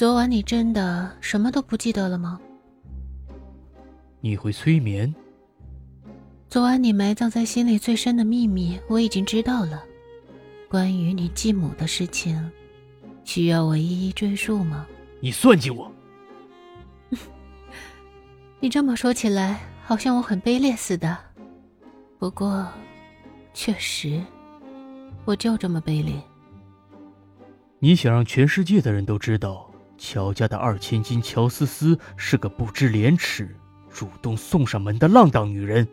昨晚你真的什么都不记得了吗？你会催眠？昨晚你埋葬在心里最深的秘密，我已经知道了。关于你继母的事情，需要我一一追述吗？你算计我！你这么说起来，好像我很卑劣似的。不过，确实，我就这么卑劣。你想让全世界的人都知道，乔家的二千金乔思思是个不知廉耻、主动送上门的浪荡女人。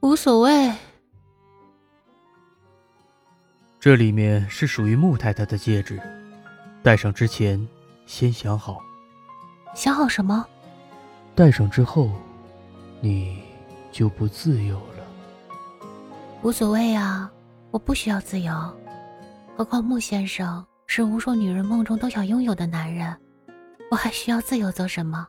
无所谓。这里面是属于穆太太的戒指，戴上之前先想好。想好什么？戴上之后，你就不自由了。无所谓啊，我不需要自由。何况穆先生是无数女人梦中都想拥有的男人，我还需要自由做什么？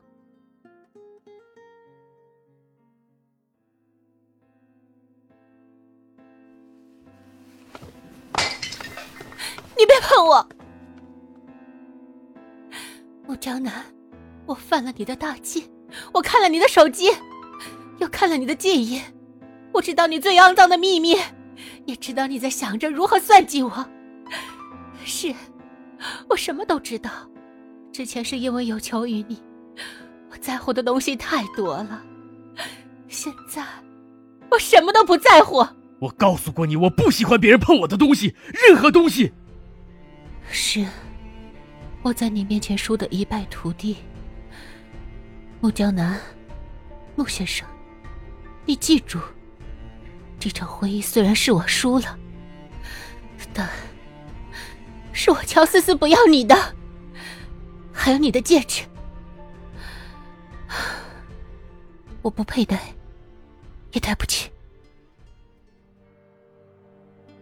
你别碰我，穆江南，我犯了你的大忌，我看了你的手机，又看了你的记忆，我知道你最肮脏的秘密，也知道你在想着如何算计我。是，我什么都知道。之前是因为有求于你，我在乎的东西太多了。现在，我什么都不在乎。我告诉过你，我不喜欢别人碰我的东西，任何东西。是，我在你面前输得一败涂地。穆江南，穆先生，你记住，这场婚姻虽然是我输了，但……是我乔思思不要你的，还有你的戒指，我不配戴，也戴不起。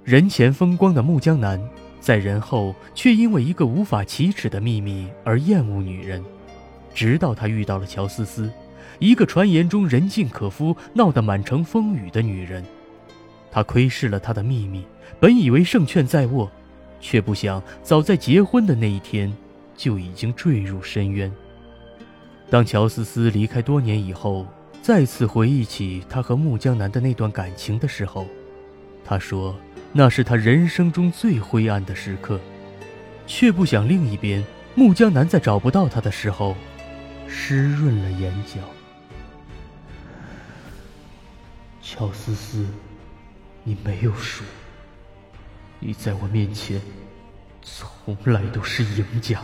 人前风光的穆江南，在人后却因为一个无法启齿的秘密而厌恶女人，直到他遇到了乔思思，一个传言中人尽可夫、闹得满城风雨的女人。他窥视了她的秘密，本以为胜券在握。却不想，早在结婚的那一天，就已经坠入深渊。当乔思思离开多年以后，再次回忆起他和穆江南的那段感情的时候，他说那是他人生中最灰暗的时刻。却不想另一边，穆江南在找不到他的时候，湿润了眼角。乔思思，你没有输。你在我面前，从来都是赢家。